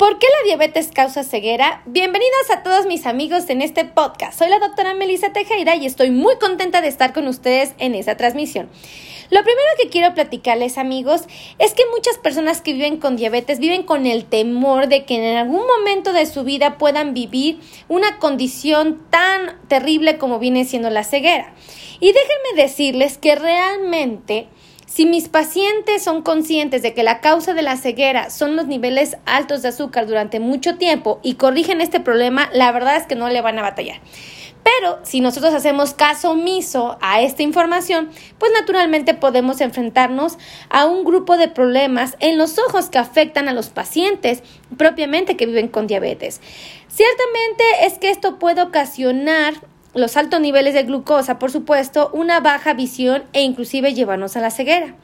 ¿Por qué la diabetes causa ceguera? Bienvenidos a todos mis amigos en este podcast. Soy la doctora Melissa Tejera y estoy muy contenta de estar con ustedes en esta transmisión. Lo primero que quiero platicarles amigos es que muchas personas que viven con diabetes viven con el temor de que en algún momento de su vida puedan vivir una condición tan terrible como viene siendo la ceguera. Y déjenme decirles que realmente si mis pacientes son conscientes de que la causa de la ceguera son los niveles altos de azúcar durante mucho tiempo y corrigen este problema, la verdad es que no le van a batallar. Pero si nosotros hacemos caso omiso a esta información, pues naturalmente podemos enfrentarnos a un grupo de problemas en los ojos que afectan a los pacientes propiamente que viven con diabetes. Ciertamente es que esto puede ocasionar los altos niveles de glucosa, por supuesto, una baja visión e inclusive llevarnos a la ceguera.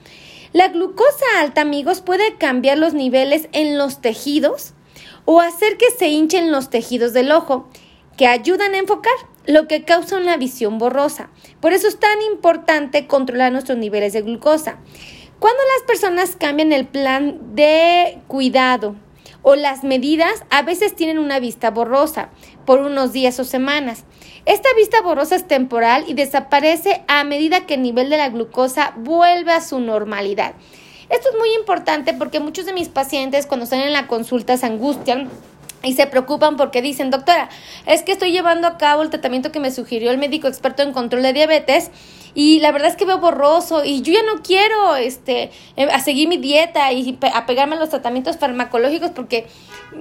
La glucosa alta, amigos, puede cambiar los niveles en los tejidos o hacer que se hinchen los tejidos del ojo, que ayudan a enfocar, lo que causa una visión borrosa. Por eso es tan importante controlar nuestros niveles de glucosa. Cuando las personas cambian el plan de cuidado o las medidas, a veces tienen una vista borrosa por unos días o semanas. Esta vista borrosa es temporal y desaparece a medida que el nivel de la glucosa vuelve a su normalidad. Esto es muy importante porque muchos de mis pacientes cuando están en la consulta se angustian y se preocupan porque dicen, doctora, es que estoy llevando a cabo el tratamiento que me sugirió el médico experto en control de diabetes y la verdad es que veo borroso y yo ya no quiero este, eh, a seguir mi dieta y apegarme a los tratamientos farmacológicos porque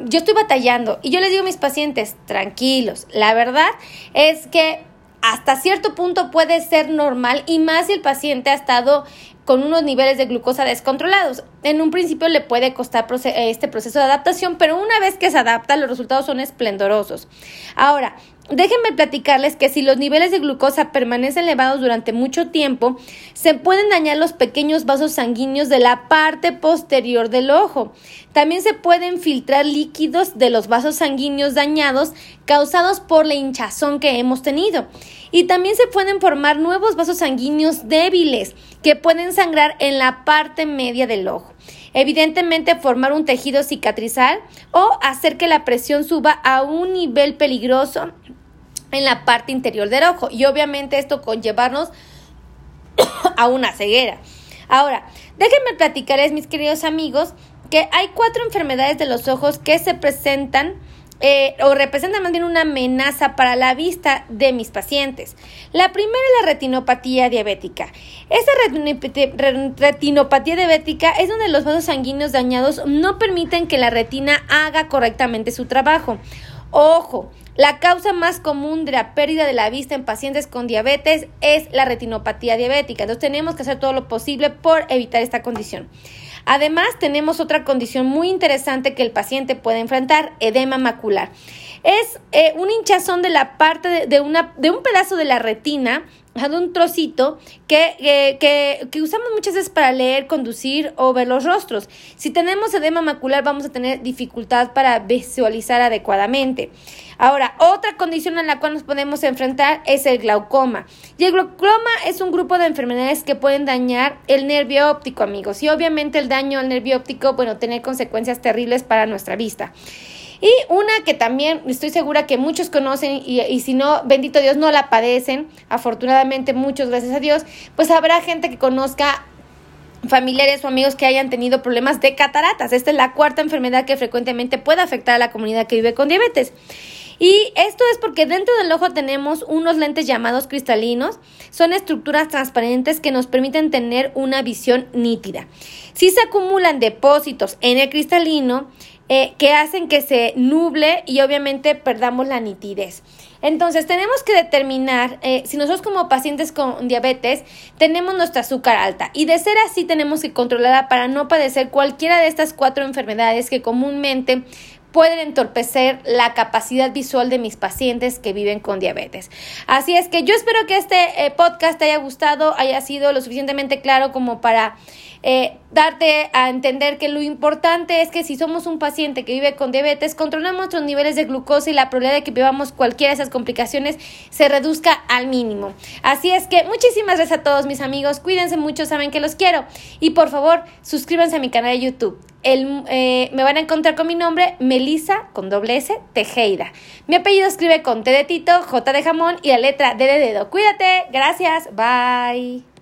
yo estoy batallando. Y yo les digo a mis pacientes, tranquilos, la verdad es que hasta cierto punto puede ser normal y más si el paciente ha estado con unos niveles de glucosa descontrolados. En un principio le puede costar este proceso de adaptación, pero una vez que se adapta los resultados son esplendorosos. Ahora, Déjenme platicarles que si los niveles de glucosa permanecen elevados durante mucho tiempo, se pueden dañar los pequeños vasos sanguíneos de la parte posterior del ojo. También se pueden filtrar líquidos de los vasos sanguíneos dañados causados por la hinchazón que hemos tenido. Y también se pueden formar nuevos vasos sanguíneos débiles que pueden sangrar en la parte media del ojo. Evidentemente formar un tejido cicatrizal o hacer que la presión suba a un nivel peligroso en la parte interior del ojo y obviamente esto conllevarnos a una ceguera. Ahora, déjenme platicarles, mis queridos amigos, que hay cuatro enfermedades de los ojos que se presentan eh, o representan más bien una amenaza para la vista de mis pacientes. La primera es la retinopatía diabética. Esta retinopatía diabética es donde los vasos sanguíneos dañados no permiten que la retina haga correctamente su trabajo. Ojo, la causa más común de la pérdida de la vista en pacientes con diabetes es la retinopatía diabética. Entonces tenemos que hacer todo lo posible por evitar esta condición. Además, tenemos otra condición muy interesante que el paciente puede enfrentar, edema macular. Es eh, un hinchazón de la parte de, una, de un pedazo de la retina de un trocito que, que, que, usamos muchas veces para leer, conducir o ver los rostros. Si tenemos edema macular vamos a tener dificultad para visualizar adecuadamente. Ahora, otra condición en la cual nos podemos enfrentar es el glaucoma. Y el glaucoma es un grupo de enfermedades que pueden dañar el nervio óptico, amigos. Y obviamente el daño al nervio óptico, bueno, tener consecuencias terribles para nuestra vista. Y una que también estoy segura que muchos conocen y, y, si no, bendito Dios, no la padecen, afortunadamente muchos, gracias a Dios, pues habrá gente que conozca familiares o amigos que hayan tenido problemas de cataratas. Esta es la cuarta enfermedad que frecuentemente puede afectar a la comunidad que vive con diabetes. Y esto es porque dentro del ojo tenemos unos lentes llamados cristalinos. Son estructuras transparentes que nos permiten tener una visión nítida. Si se acumulan depósitos en el cristalino, eh, que hacen que se nuble y obviamente perdamos la nitidez. Entonces tenemos que determinar eh, si nosotros como pacientes con diabetes tenemos nuestra azúcar alta y de ser así tenemos que controlarla para no padecer cualquiera de estas cuatro enfermedades que comúnmente pueden entorpecer la capacidad visual de mis pacientes que viven con diabetes. Así es que yo espero que este eh, podcast te haya gustado, haya sido lo suficientemente claro como para eh, darte a entender que lo importante es que si somos un paciente que vive con diabetes, controlamos nuestros niveles de glucosa y la probabilidad de que vivamos cualquiera de esas complicaciones se reduzca al mínimo. Así es que muchísimas gracias a todos mis amigos, cuídense mucho, saben que los quiero y por favor suscríbanse a mi canal de YouTube. El, eh, me van a encontrar con mi nombre, Melisa, con doble S, Tejeda. Mi apellido escribe con T de Tito, J de jamón y la letra D de dedo. Cuídate, gracias, bye.